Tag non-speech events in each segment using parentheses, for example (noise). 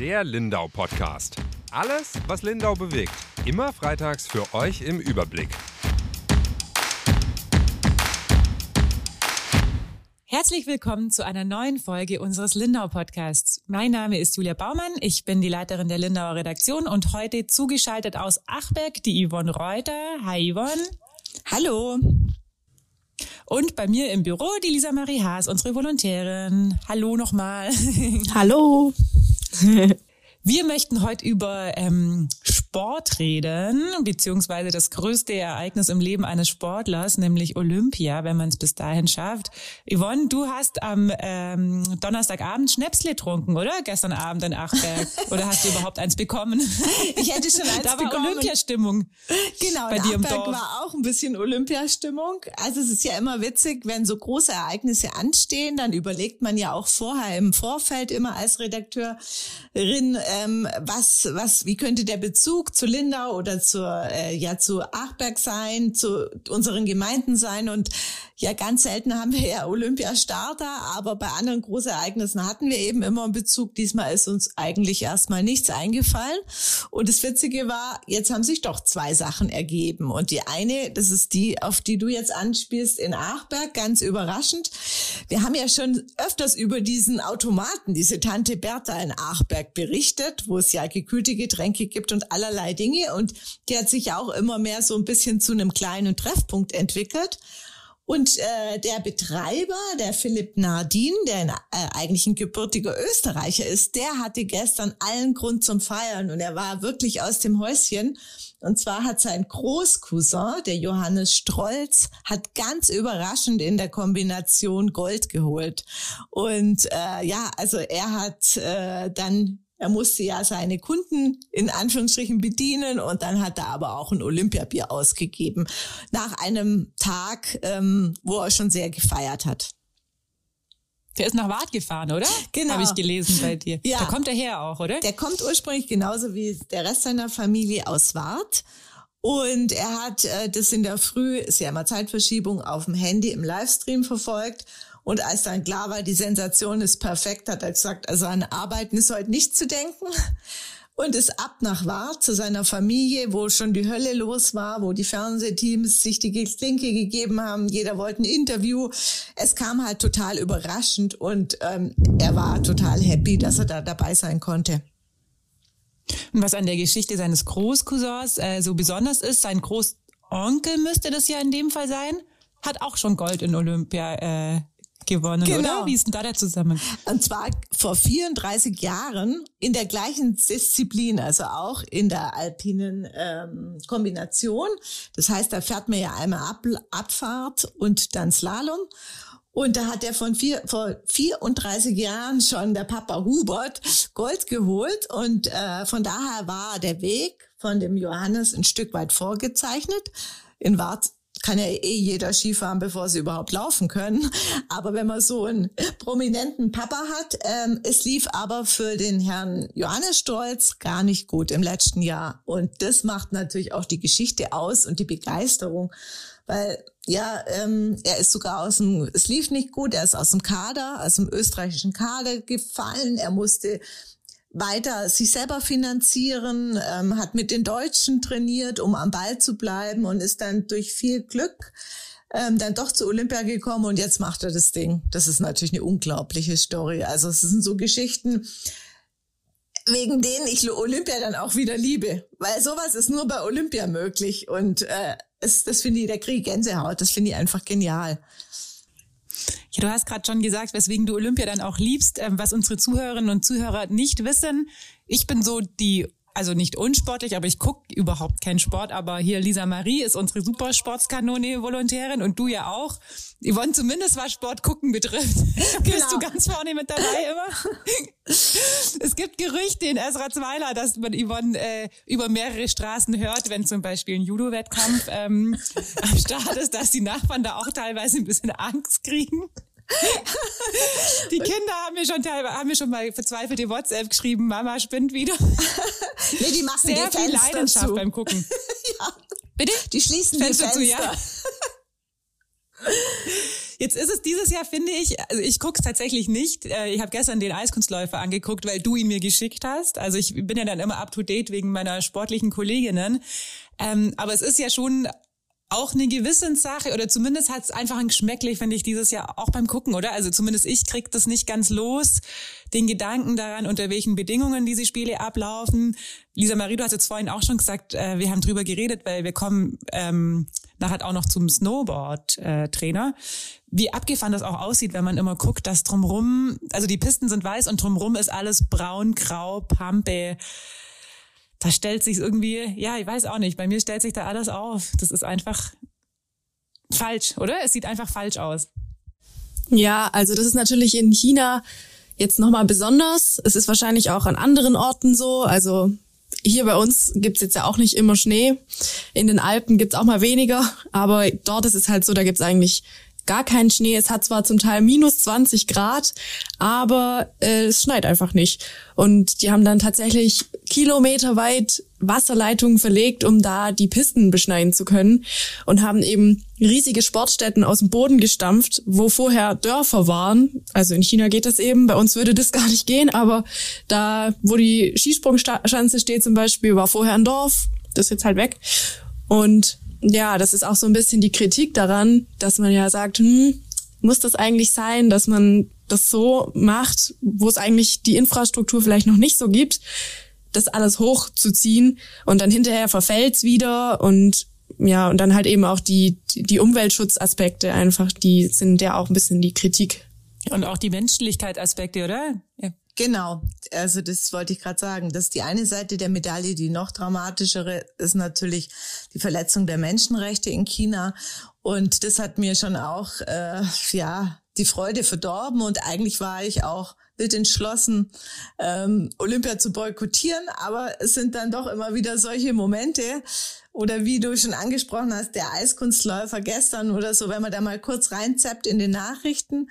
Der Lindau Podcast. Alles, was Lindau bewegt. Immer freitags für euch im Überblick. Herzlich willkommen zu einer neuen Folge unseres Lindau Podcasts. Mein Name ist Julia Baumann, ich bin die Leiterin der Lindauer Redaktion und heute zugeschaltet aus Achberg die Yvonne Reuter. Hi Yvonne. Hallo. Und bei mir im Büro die Lisa Marie Haas, unsere Volontärin. Hallo nochmal. Hallo nicht. (laughs) Wir möchten heute über ähm, Sport reden, beziehungsweise das größte Ereignis im Leben eines Sportlers, nämlich Olympia, wenn man es bis dahin schafft. Yvonne, du hast am ähm, Donnerstagabend Schnäpsle getrunken, oder? Gestern Abend in Achberg. oder hast du überhaupt eins bekommen? (laughs) Ich hätte schon eins da bekommen. war Olympiastimmung. Genau, bei dir im Dorf. war auch ein bisschen Olympiastimmung. Also es ist ja immer witzig, wenn so große Ereignisse anstehen, dann überlegt man ja auch vorher im Vorfeld immer als Redakteurin, ähm, was, was, wie könnte der Bezug zu Lindau oder zur, äh, ja, zu Achberg sein, zu unseren Gemeinden sein? Und ja, ganz selten haben wir ja Olympiastarter, aber bei anderen Großereignissen hatten wir eben immer einen Bezug. Diesmal ist uns eigentlich erstmal nichts eingefallen. Und das Witzige war, jetzt haben sich doch zwei Sachen ergeben. Und die eine, das ist die, auf die du jetzt anspielst in Achberg, ganz überraschend. Wir haben ja schon öfters über diesen Automaten, diese Tante Bertha in Achberg berichtet, wo es ja gekühlte Getränke gibt und allerlei Dinge. Und die hat sich ja auch immer mehr so ein bisschen zu einem kleinen Treffpunkt entwickelt. Und äh, der Betreiber, der Philipp Nardin, der ein, äh, eigentlich ein gebürtiger Österreicher ist, der hatte gestern allen Grund zum Feiern und er war wirklich aus dem Häuschen. Und zwar hat sein Großcousin, der Johannes Strolz, hat ganz überraschend in der Kombination Gold geholt. Und äh, ja, also er hat äh, dann er musste ja seine Kunden in Anführungsstrichen bedienen und dann hat er aber auch ein Olympiabier ausgegeben nach einem Tag, ähm, wo er schon sehr gefeiert hat. Der ist nach Wart gefahren, oder? Genau. Habe ich gelesen bei dir. Ja. Da kommt er her auch, oder? Der kommt ursprünglich genauso wie der Rest seiner Familie aus Wart. Und er hat äh, das in der Früh, ist ja immer Zeitverschiebung, auf dem Handy im Livestream verfolgt. Und als dann klar war, die Sensation ist perfekt, hat er gesagt, also an Arbeiten ist heute nicht zu denken. Und ist ab nach Wart zu seiner Familie, wo schon die Hölle los war, wo die Fernsehteams sich die Klinke gegeben haben. Jeder wollte ein Interview. Es kam halt total überraschend und ähm, er war total happy, dass er da dabei sein konnte. Was an der Geschichte seines Großcousins äh, so besonders ist, sein Großonkel müsste das ja in dem Fall sein, hat auch schon Gold in Olympia äh, gewonnen, Genau. oder? Wie ist denn da der Zusammenhang? Und zwar vor 34 Jahren in der gleichen Disziplin, also auch in der alpinen ähm, Kombination. Das heißt, da fährt man ja einmal Ab Abfahrt und dann Slalom. Und da hat er von vier, vor 34 Jahren schon der Papa Hubert Gold geholt. Und äh, von daher war der Weg von dem Johannes ein Stück weit vorgezeichnet. In Wart kann ja eh jeder Skifahren, bevor sie überhaupt laufen können. Aber wenn man so einen prominenten Papa hat, ähm, es lief aber für den Herrn Johannes Stolz gar nicht gut im letzten Jahr. Und das macht natürlich auch die Geschichte aus und die Begeisterung. Weil, ja, ähm, er ist sogar aus dem, es lief nicht gut, er ist aus dem Kader, aus dem österreichischen Kader gefallen. Er musste weiter sich selber finanzieren, ähm, hat mit den Deutschen trainiert, um am Ball zu bleiben und ist dann durch viel Glück ähm, dann doch zu Olympia gekommen und jetzt macht er das Ding. Das ist natürlich eine unglaubliche Story. Also es sind so Geschichten, wegen denen ich Olympia dann auch wieder liebe, weil sowas ist nur bei Olympia möglich und äh, es, das finde ich, der Krieg Gänsehaut, das finde ich einfach genial. Ja, du hast gerade schon gesagt, weswegen du Olympia dann auch liebst, ähm, was unsere Zuhörerinnen und Zuhörer nicht wissen. Ich bin so die, also nicht unsportlich, aber ich gucke überhaupt keinen Sport. Aber hier Lisa Marie ist unsere Supersportskanone Volontärin und du ja auch. Yvonne zumindest was Sport gucken betrifft. (laughs) Bist du ganz vorne mit dabei (laughs) immer? es gibt Gerüchte in Esra-Zweiler, dass man Yvonne äh, über mehrere Straßen hört, wenn zum Beispiel ein Judo-Wettkampf ähm, (laughs) am Start ist, dass die Nachbarn da auch teilweise ein bisschen Angst kriegen. Die Kinder haben mir schon teilweise, haben mir schon mal verzweifelte WhatsApp geschrieben, Mama spinnt wieder. Nee, die machen Sehr die viel Fenster Leidenschaft zu. beim Gucken. (laughs) ja. Bitte? Die schließen Fenster die zu, Fenster. ja. (laughs) Jetzt ist es dieses Jahr, finde ich, also ich gucke es tatsächlich nicht. Äh, ich habe gestern den Eiskunstläufer angeguckt, weil du ihn mir geschickt hast. Also ich bin ja dann immer up to date wegen meiner sportlichen Kolleginnen. Ähm, aber es ist ja schon auch eine Gewissenssache oder zumindest hat es einfach ein Geschmäcklich, finde ich, dieses Jahr auch beim Gucken, oder? Also zumindest ich krieg das nicht ganz los, den Gedanken daran, unter welchen Bedingungen diese Spiele ablaufen. Lisa Marie, du hast jetzt vorhin auch schon gesagt, äh, wir haben drüber geredet, weil wir kommen ähm, nachher auch noch zum Snowboard-Trainer. Wie abgefahren das auch aussieht, wenn man immer guckt, dass drumrum, also die Pisten sind weiß und drumrum ist alles braun, grau, Pampe da stellt sich irgendwie, ja, ich weiß auch nicht, bei mir stellt sich da alles auf. Das ist einfach falsch, oder? Es sieht einfach falsch aus. Ja, also das ist natürlich in China jetzt nochmal besonders. Es ist wahrscheinlich auch an anderen Orten so. Also hier bei uns gibt's jetzt ja auch nicht immer Schnee. In den Alpen gibt's auch mal weniger, aber dort ist es halt so, da gibt's eigentlich gar keinen Schnee. Es hat zwar zum Teil minus 20 Grad, aber äh, es schneit einfach nicht. Und die haben dann tatsächlich kilometerweit Wasserleitungen verlegt, um da die Pisten beschneiden zu können und haben eben riesige Sportstätten aus dem Boden gestampft, wo vorher Dörfer waren. Also in China geht das eben, bei uns würde das (laughs) gar nicht gehen, aber da, wo die Skisprungschanze steht zum Beispiel, war vorher ein Dorf, das ist jetzt halt weg. Und ja, das ist auch so ein bisschen die Kritik daran, dass man ja sagt, hm, muss das eigentlich sein, dass man das so macht, wo es eigentlich die Infrastruktur vielleicht noch nicht so gibt, das alles hochzuziehen und dann hinterher verfällt's wieder und ja, und dann halt eben auch die, die Umweltschutzaspekte einfach, die sind ja auch ein bisschen die Kritik. Und auch die Menschlichkeitsaspekte, oder? Ja. Genau, also das wollte ich gerade sagen. Das ist die eine Seite der Medaille, die noch dramatischere ist natürlich die Verletzung der Menschenrechte in China. Und das hat mir schon auch äh, ja die Freude verdorben. Und eigentlich war ich auch wild entschlossen, ähm, Olympia zu boykottieren. Aber es sind dann doch immer wieder solche Momente. Oder wie du schon angesprochen hast, der Eiskunstläufer gestern oder so, wenn man da mal kurz reinzappt in den Nachrichten,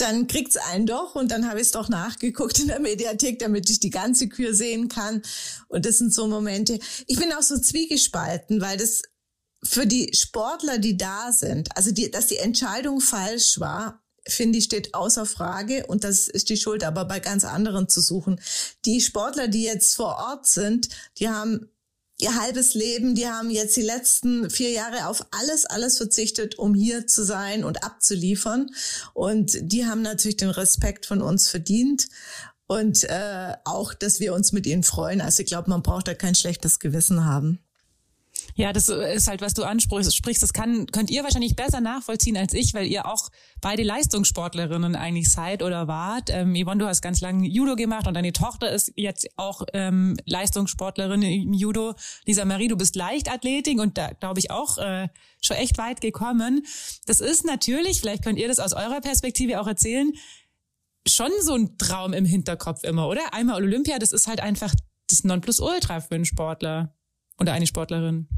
dann kriegt's einen doch und dann habe ich es doch nachgeguckt in der Mediathek, damit ich die ganze Kür sehen kann. Und das sind so Momente. Ich bin auch so zwiegespalten, weil das für die Sportler, die da sind, also die, dass die Entscheidung falsch war, finde ich, steht außer Frage und das ist die Schuld aber bei ganz anderen zu suchen. Die Sportler, die jetzt vor Ort sind, die haben ihr halbes Leben, die haben jetzt die letzten vier Jahre auf alles, alles verzichtet, um hier zu sein und abzuliefern. Und die haben natürlich den Respekt von uns verdient. Und äh, auch, dass wir uns mit ihnen freuen. Also ich glaube, man braucht da kein schlechtes Gewissen haben. Ja, das ist halt, was du ansprichst. Das kann, könnt ihr wahrscheinlich besser nachvollziehen als ich, weil ihr auch beide Leistungssportlerinnen eigentlich seid oder wart. Ähm, Yvonne, du hast ganz lange Judo gemacht und deine Tochter ist jetzt auch ähm, Leistungssportlerin im Judo. Lisa Marie, du bist Leichtathletik und da glaube ich auch äh, schon echt weit gekommen. Das ist natürlich, vielleicht könnt ihr das aus eurer Perspektive auch erzählen, schon so ein Traum im Hinterkopf immer, oder? Einmal Olympia, das ist halt einfach das Nonplusultra für einen Sportler oder eine Sportlerin.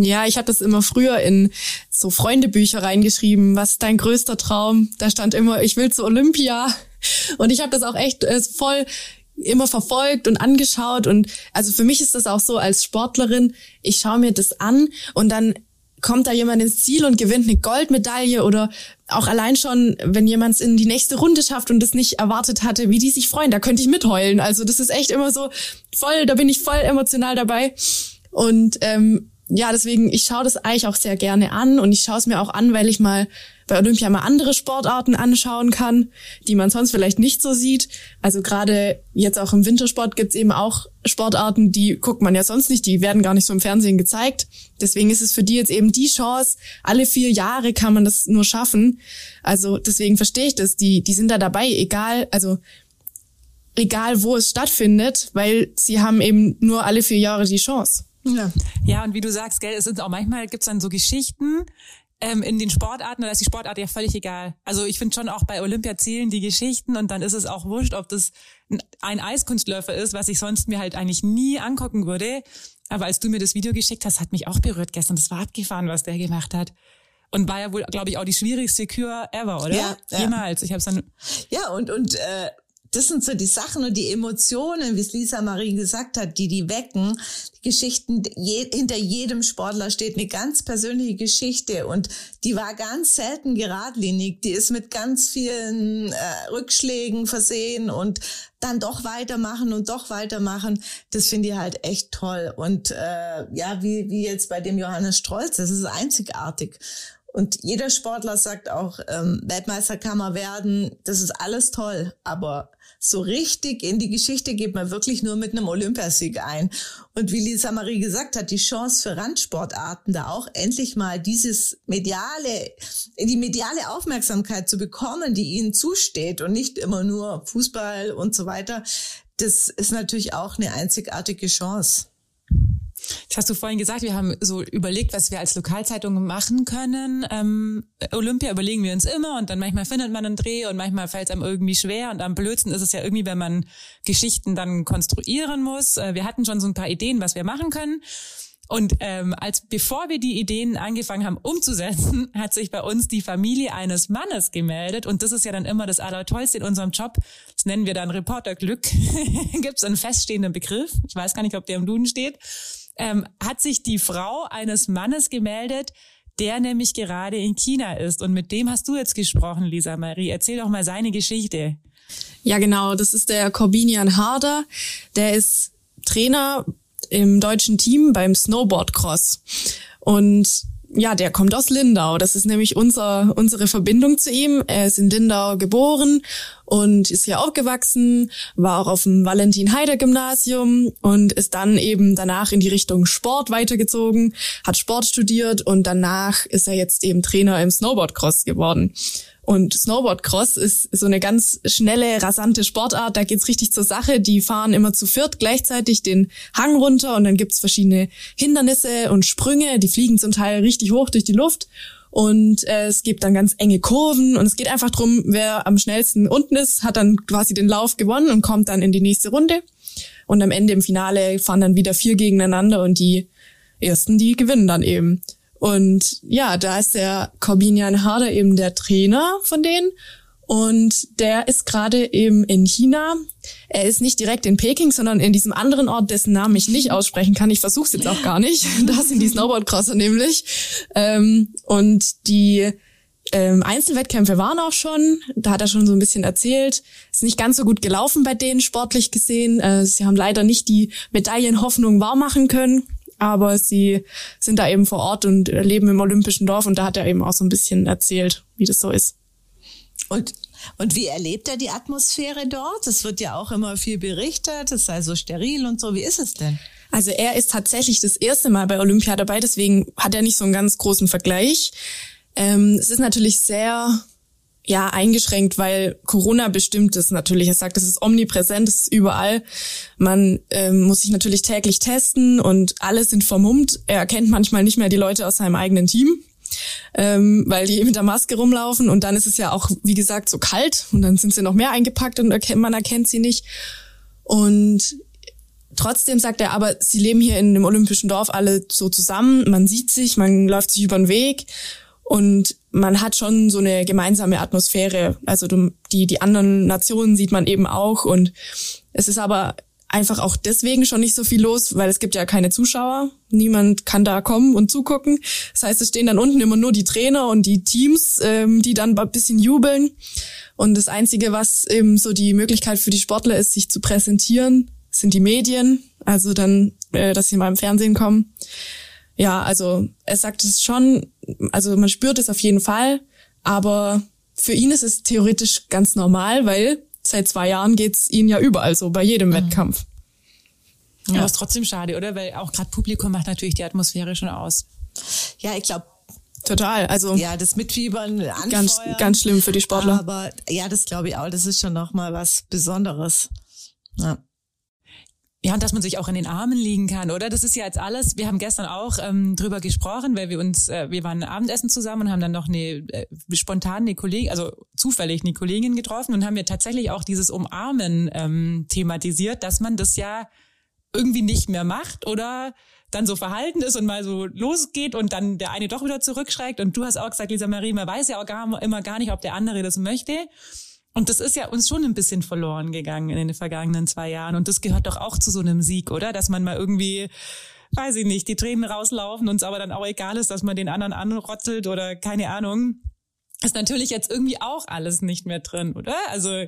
Ja, ich habe das immer früher in so Freundebücher reingeschrieben. Was ist dein größter Traum? Da stand immer, ich will zu Olympia. Und ich habe das auch echt äh, voll immer verfolgt und angeschaut. Und also für mich ist das auch so als Sportlerin, ich schaue mir das an und dann kommt da jemand ins Ziel und gewinnt eine Goldmedaille oder auch allein schon, wenn jemand es in die nächste Runde schafft und es nicht erwartet hatte, wie die sich freuen, da könnte ich mitheulen. Also das ist echt immer so voll, da bin ich voll emotional dabei. Und ähm, ja, deswegen, ich schaue das eigentlich auch sehr gerne an und ich schaue es mir auch an, weil ich mal bei Olympia mal andere Sportarten anschauen kann, die man sonst vielleicht nicht so sieht. Also gerade jetzt auch im Wintersport gibt's eben auch Sportarten, die guckt man ja sonst nicht, die werden gar nicht so im Fernsehen gezeigt. Deswegen ist es für die jetzt eben die Chance, alle vier Jahre kann man das nur schaffen. Also deswegen verstehe ich das, die, die sind da dabei, egal, also egal wo es stattfindet, weil sie haben eben nur alle vier Jahre die Chance. Ja. ja, und wie du sagst, gell, es sind auch manchmal gibt's dann so Geschichten ähm, in den Sportarten, da ist die Sportart ja völlig egal. Also ich finde schon auch bei Olympia zählen die Geschichten und dann ist es auch wurscht, ob das ein Eiskunstläufer ist, was ich sonst mir halt eigentlich nie angucken würde. Aber als du mir das Video geschickt hast, hat mich auch berührt gestern. Das war abgefahren, was der gemacht hat. Und war ja wohl, glaube ich, auch die schwierigste Kür ever, oder? Ja, ja. Jemals. Ich habe dann. Ja, und und äh, das sind so die Sachen und die Emotionen, wie es Lisa Marie gesagt hat, die die wecken. Die Geschichten, je, hinter jedem Sportler steht eine ganz persönliche Geschichte und die war ganz selten geradlinig. Die ist mit ganz vielen äh, Rückschlägen versehen und dann doch weitermachen und doch weitermachen. Das finde ich halt echt toll. Und äh, ja, wie, wie jetzt bei dem Johannes Strolz, das ist einzigartig. Und jeder Sportler sagt auch, ähm, Weltmeister kann man werden, das ist alles toll, aber so richtig in die Geschichte geht man wirklich nur mit einem Olympiasieg ein. Und wie Lisa Marie gesagt hat, die Chance für Randsportarten da auch endlich mal dieses mediale, die mediale Aufmerksamkeit zu bekommen, die ihnen zusteht und nicht immer nur Fußball und so weiter, das ist natürlich auch eine einzigartige Chance. Das hast du vorhin gesagt, wir haben so überlegt, was wir als Lokalzeitung machen können. Ähm, Olympia überlegen wir uns immer und dann manchmal findet man einen Dreh und manchmal fällt es einem irgendwie schwer und am blödsten ist es ja irgendwie, wenn man Geschichten dann konstruieren muss. Äh, wir hatten schon so ein paar Ideen, was wir machen können. Und ähm, als bevor wir die Ideen angefangen haben umzusetzen, (laughs) hat sich bei uns die Familie eines Mannes gemeldet. Und das ist ja dann immer das Allertollste in unserem Job. Das nennen wir dann Reporterglück. (laughs) Gibt es einen feststehenden Begriff? Ich weiß gar nicht, ob der im Duden steht ähm, hat sich die Frau eines Mannes gemeldet, der nämlich gerade in China ist. Und mit dem hast du jetzt gesprochen, Lisa Marie. Erzähl doch mal seine Geschichte. Ja, genau. Das ist der Corbinian Harder. Der ist Trainer im deutschen Team beim Snowboard-Cross. Und ja, der kommt aus Lindau. Das ist nämlich unser, unsere Verbindung zu ihm. Er ist in Lindau geboren und ist hier aufgewachsen, war auch auf dem Valentin-Heider-Gymnasium und ist dann eben danach in die Richtung Sport weitergezogen, hat Sport studiert und danach ist er jetzt eben Trainer im Snowboard-Cross geworden. Und Snowboard-Cross ist so eine ganz schnelle, rasante Sportart. Da geht's richtig zur Sache. Die fahren immer zu viert gleichzeitig den Hang runter und dann gibt's verschiedene Hindernisse und Sprünge. Die fliegen zum Teil richtig hoch durch die Luft. Und äh, es gibt dann ganz enge Kurven und es geht einfach drum, wer am schnellsten unten ist, hat dann quasi den Lauf gewonnen und kommt dann in die nächste Runde. Und am Ende im Finale fahren dann wieder vier gegeneinander und die ersten, die gewinnen dann eben. Und ja, da ist der Corbinian Harder eben der Trainer von denen. Und der ist gerade eben in China. Er ist nicht direkt in Peking, sondern in diesem anderen Ort, dessen Namen ich nicht aussprechen kann. Ich versuche es jetzt auch gar nicht. (laughs) Das sind die Snowboardcrosser nämlich. Ähm, und die ähm, Einzelwettkämpfe waren auch schon. Da hat er schon so ein bisschen erzählt. Ist nicht ganz so gut gelaufen bei denen sportlich gesehen. Äh, sie haben leider nicht die Medaillenhoffnung wahrmachen können aber sie sind da eben vor Ort und leben im Olympischen Dorf und da hat er eben auch so ein bisschen erzählt, wie das so ist. Und und wie erlebt er die Atmosphäre dort? Es wird ja auch immer viel berichtet, es sei so steril und so. Wie ist es denn? Also er ist tatsächlich das erste Mal bei Olympia dabei, deswegen hat er nicht so einen ganz großen Vergleich. Ähm, es ist natürlich sehr ja eingeschränkt, weil Corona bestimmt ist natürlich. Er sagt, es ist omnipräsent, es ist überall. Man ähm, muss sich natürlich täglich testen und alle sind vermummt. Er erkennt manchmal nicht mehr die Leute aus seinem eigenen Team, ähm, weil die mit der Maske rumlaufen. Und dann ist es ja auch, wie gesagt, so kalt und dann sind sie noch mehr eingepackt und man erkennt sie nicht. Und Trotzdem sagt er aber, sie leben hier in dem olympischen Dorf alle so zusammen, man sieht sich, man läuft sich über den Weg und man hat schon so eine gemeinsame Atmosphäre. Also die, die anderen Nationen sieht man eben auch. Und es ist aber einfach auch deswegen schon nicht so viel los, weil es gibt ja keine Zuschauer. Niemand kann da kommen und zugucken. Das heißt, es stehen dann unten immer nur die Trainer und die Teams, ähm, die dann ein bisschen jubeln. Und das Einzige, was eben so die Möglichkeit für die Sportler ist, sich zu präsentieren, sind die Medien. Also dann, äh, dass sie mal im Fernsehen kommen ja, also er sagt es schon, also man spürt es auf jeden Fall, aber für ihn ist es theoretisch ganz normal, weil seit zwei Jahren geht's ihn ja überall so, bei jedem mhm. Wettkampf. Ja, ja, ist trotzdem schade, oder? Weil auch gerade Publikum macht natürlich die Atmosphäre schon aus. Ja, ich glaube, Total, also ja, das Mitfiebern, Anfeuern, ganz ganz schlimm für die Sportler. Aber ja, das glaube ich auch. Das ist schon noch mal was Besonderes. Ja. Ja, und dass man sich auch in den Armen liegen kann, oder? Das ist ja jetzt alles. Wir haben gestern auch ähm, drüber gesprochen, weil wir uns, äh, wir waren Abendessen zusammen und haben dann noch eine äh, spontan eine Kollegin, also zufällig eine Kollegin getroffen und haben ja tatsächlich auch dieses Umarmen ähm, thematisiert, dass man das ja irgendwie nicht mehr macht oder dann so verhalten ist und mal so losgeht und dann der eine doch wieder zurückschreckt. Und du hast auch gesagt, Lisa Marie, man weiß ja auch gar, immer gar nicht, ob der andere das möchte. Und das ist ja uns schon ein bisschen verloren gegangen in den vergangenen zwei Jahren. Und das gehört doch auch zu so einem Sieg, oder? Dass man mal irgendwie, weiß ich nicht, die Tränen rauslaufen und es aber dann auch egal ist, dass man den anderen anrotzelt oder keine Ahnung. Ist natürlich jetzt irgendwie auch alles nicht mehr drin, oder? Also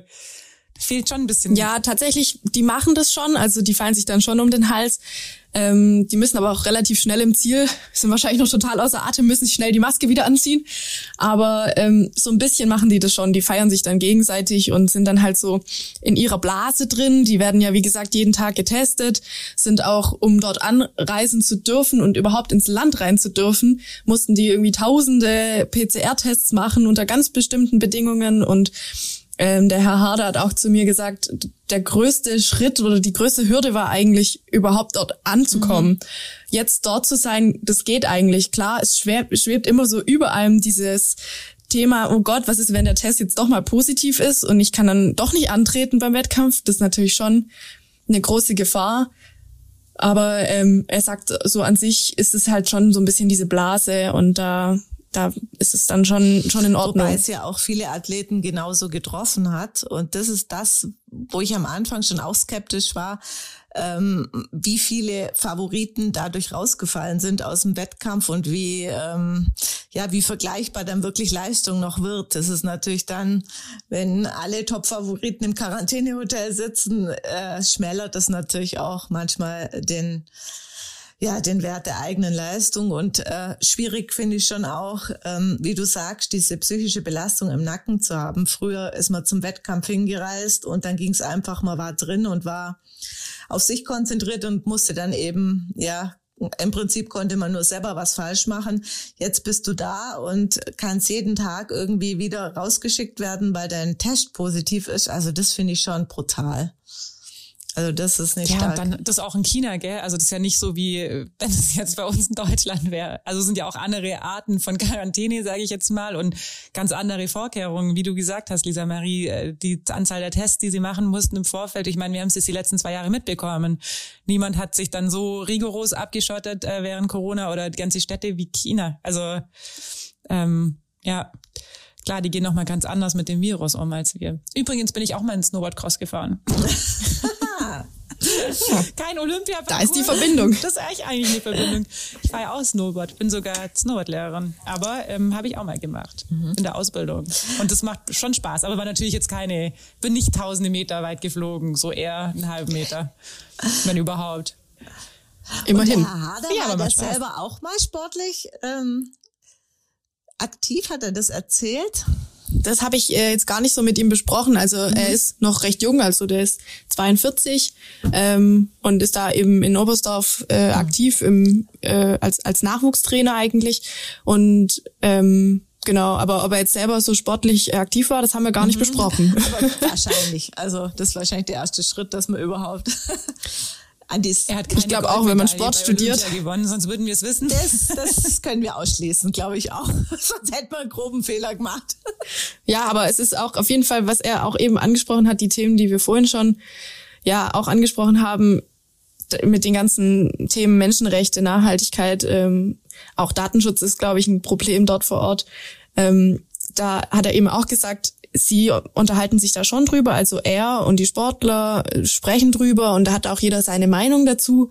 fehlt schon ein bisschen. Ja, tatsächlich, die machen das schon, also die fallen sich dann schon um den Hals. Ähm, die müssen aber auch relativ schnell im Ziel, sind wahrscheinlich noch total außer Atem, müssen sich schnell die Maske wieder anziehen. Aber ähm, so ein bisschen machen die das schon. Die feiern sich dann gegenseitig und sind dann halt so in ihrer Blase drin. Die werden ja, wie gesagt, jeden Tag getestet, sind auch, um dort anreisen zu dürfen und überhaupt ins Land rein zu dürfen, mussten die irgendwie tausende PCR-Tests machen unter ganz bestimmten Bedingungen und ähm, der Herr Harder hat auch zu mir gesagt, der größte Schritt oder die größte Hürde war eigentlich, überhaupt dort anzukommen. Mhm. Jetzt dort zu sein, das geht eigentlich. Klar, es schwebt, schwebt immer so über allem dieses Thema, oh Gott, was ist, wenn der Test jetzt doch mal positiv ist und ich kann dann doch nicht antreten beim Wettkampf? Das ist natürlich schon eine große Gefahr. Aber ähm, er sagt, so an sich ist es halt schon so ein bisschen diese Blase und da da ist es dann schon, schon in Ordnung. Wobei es ja auch viele Athleten genauso getroffen hat. Und das ist das, wo ich am Anfang schon auch skeptisch war, ähm, wie viele Favoriten dadurch rausgefallen sind aus dem Wettkampf und wie, ähm, ja, wie vergleichbar dann wirklich Leistung noch wird. Das ist natürlich dann, wenn alle Top-Favoriten im Quarantänehotel sitzen, äh, schmälert das natürlich auch manchmal den, ja, den Wert der eigenen Leistung. Und äh, schwierig finde ich schon auch, ähm, wie du sagst, diese psychische Belastung im Nacken zu haben. Früher ist man zum Wettkampf hingereist und dann ging es einfach, man war drin und war auf sich konzentriert und musste dann eben, ja, im Prinzip konnte man nur selber was falsch machen. Jetzt bist du da und kannst jeden Tag irgendwie wieder rausgeschickt werden, weil dein Test positiv ist. Also das finde ich schon brutal. Also das ist nicht ja, stark. Ja, dann das auch in China, gell? Also das ist ja nicht so wie (laughs) wenn es jetzt bei uns in Deutschland wäre. Also sind ja auch andere Arten von Quarantäne, sage ich jetzt mal, und ganz andere Vorkehrungen, wie du gesagt hast, Lisa Marie, äh, die Anzahl der Tests, die sie machen mussten im Vorfeld. Ich meine, wir haben es jetzt die letzten zwei Jahre mitbekommen. Niemand hat sich dann so rigoros abgeschottet äh, während Corona oder ganze Städte wie China. Also ähm, ja. Klar, die gehen noch mal ganz anders mit dem Virus um als wir. Übrigens bin ich auch mal in Snowboardcross gefahren. (laughs) (laughs) Kein Olympia. Da ist die Verbindung. Das ist eigentlich eine Verbindung. Ich fahre ja auch Snowboard, bin sogar Snowboardlehrerin, aber ähm, habe ich auch mal gemacht mhm. in der Ausbildung. Und das macht schon Spaß, aber war natürlich jetzt keine, bin nicht tausende Meter weit geflogen, so eher einen halben Meter, wenn überhaupt. Immerhin. Und Herr Hader ja, war der selber auch mal sportlich ähm, aktiv, hat er das erzählt? Das habe ich äh, jetzt gar nicht so mit ihm besprochen. Also mhm. er ist noch recht jung, also der ist 42 ähm, und ist da eben in Oberstdorf äh, mhm. aktiv im, äh, als, als Nachwuchstrainer eigentlich. Und ähm, Genau, aber ob er jetzt selber so sportlich aktiv war, das haben wir gar nicht mhm. besprochen. Aber wahrscheinlich. (laughs) Also das ist wahrscheinlich der erste Schritt, dass man überhaupt (laughs) an die. Er hat keine ich glaube auch, wenn man Sport studiert. gewonnen, sonst würden wir es wissen. Das, das (laughs) können wir ausschließen, glaube ich auch. (laughs) sonst hätten wir einen groben Fehler gemacht. Ja, aber es ist auch auf jeden Fall, was er auch eben angesprochen hat, die Themen, die wir vorhin schon ja auch angesprochen haben, mit den ganzen Themen Menschenrechte, Nachhaltigkeit, ähm, auch Datenschutz ist, glaube ich, ein Problem dort vor Ort. Ähm, da hat er eben auch gesagt, sie unterhalten sich da schon drüber, also er und die Sportler sprechen drüber und da hat auch jeder seine Meinung dazu.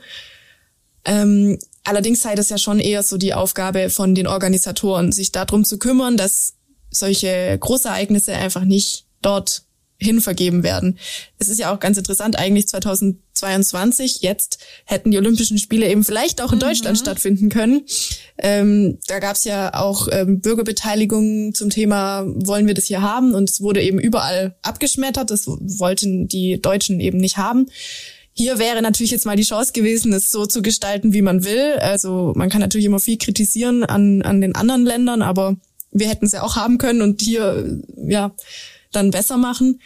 Ähm, allerdings sei das ja schon eher so die Aufgabe von den Organisatoren, sich darum zu kümmern, dass solche Großereignisse einfach nicht dort hinvergeben werden. Es ist ja auch ganz interessant, eigentlich 2022, jetzt hätten die Olympischen Spiele eben vielleicht auch in mhm. Deutschland stattfinden können. Ähm, da gab es ja auch ähm, Bürgerbeteiligung zum Thema, wollen wir das hier haben? Und es wurde eben überall abgeschmettert, das wollten die Deutschen eben nicht haben. Hier wäre natürlich jetzt mal die Chance gewesen, es so zu gestalten, wie man will. Also man kann natürlich immer viel kritisieren an, an den anderen Ländern, aber wir hätten es ja auch haben können und hier, ja, dann besser machen.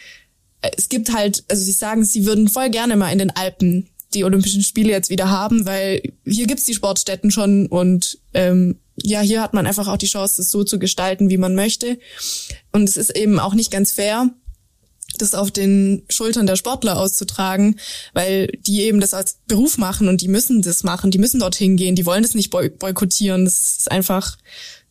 Es gibt halt, also sie sagen, sie würden voll gerne mal in den Alpen die Olympischen Spiele jetzt wieder haben, weil hier gibt's die Sportstätten schon und ähm, ja, hier hat man einfach auch die Chance, das so zu gestalten, wie man möchte. Und es ist eben auch nicht ganz fair, das auf den Schultern der Sportler auszutragen, weil die eben das als Beruf machen und die müssen das machen, die müssen dorthin gehen, die wollen das nicht boykottieren. Das ist einfach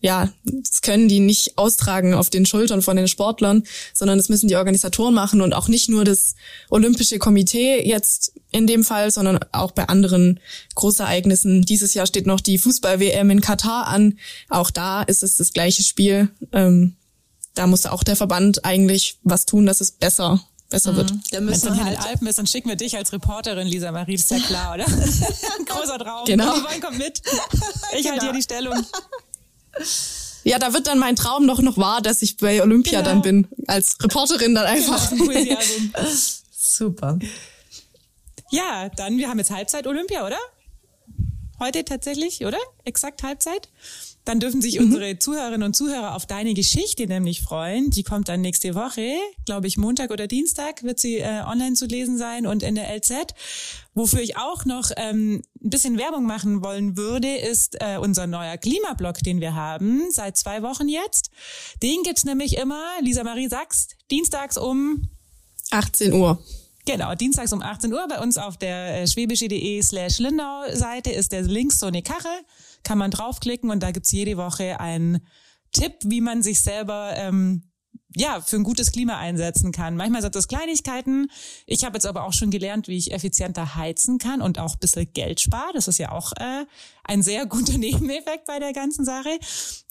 ja, das können die nicht austragen auf den Schultern von den Sportlern, sondern das müssen die Organisatoren machen und auch nicht nur das Olympische Komitee jetzt in dem Fall, sondern auch bei anderen Großereignissen. Dieses Jahr steht noch die Fußball-WM in Katar an. Auch da ist es das gleiche Spiel. Ähm, da muss auch der Verband eigentlich was tun, dass es besser besser wird. Da Wenn es dann halt in den Alpen ist, dann schicken wir dich als Reporterin, Lisa Marie, ist ja klar, oder? (laughs) Großer Traum. Genau. Die kommt mit. Ich genau. halte hier die Stellung. Ja, da wird dann mein Traum noch noch wahr, dass ich bei Olympia genau. dann bin. Als Reporterin dann einfach. Genau. (laughs) Super. Ja, dann, wir haben jetzt Halbzeit Olympia, oder? Heute tatsächlich, oder? Exakt Halbzeit. Dann dürfen sich mhm. unsere Zuhörerinnen und Zuhörer auf deine Geschichte nämlich freuen. Die kommt dann nächste Woche, glaube ich, Montag oder Dienstag wird sie äh, online zu lesen sein und in der LZ. Wofür ich auch noch ähm, ein bisschen Werbung machen wollen würde, ist äh, unser neuer Klimablog, den wir haben, seit zwei Wochen jetzt. Den gibt's nämlich immer, Lisa Marie sagst, dienstags um 18 Uhr. Genau, dienstags um 18 Uhr bei uns auf der äh, schwäbische.de slash Lindau Seite ist der Link so eine Kachel kann man draufklicken und da gibt's jede Woche einen Tipp, wie man sich selber ähm, ja, für ein gutes Klima einsetzen kann. Manchmal sind das Kleinigkeiten. Ich habe jetzt aber auch schon gelernt, wie ich effizienter heizen kann und auch ein bisschen Geld spare. Das ist ja auch äh, ein sehr guter (laughs) Nebeneffekt bei der ganzen Sache.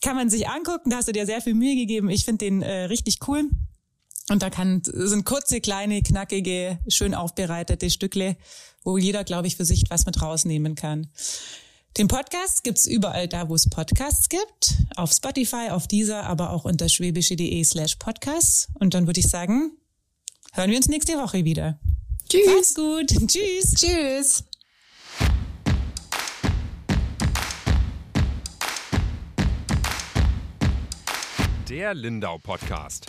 Kann man sich angucken, da hast du dir sehr viel Mühe gegeben. Ich finde den äh, richtig cool. Und da kann, sind kurze, kleine, knackige, schön aufbereitete Stückle, wo jeder, glaube ich, für sich was mit rausnehmen kann. Den Podcast gibt's überall da, wo es Podcasts gibt. Auf Spotify, auf dieser, aber auch unter schwäbische.de slash podcasts. Und dann würde ich sagen, hören wir uns nächste Woche wieder. Tschüss. Macht's gut. (laughs) Tschüss. Tschüss. Der Lindau Podcast.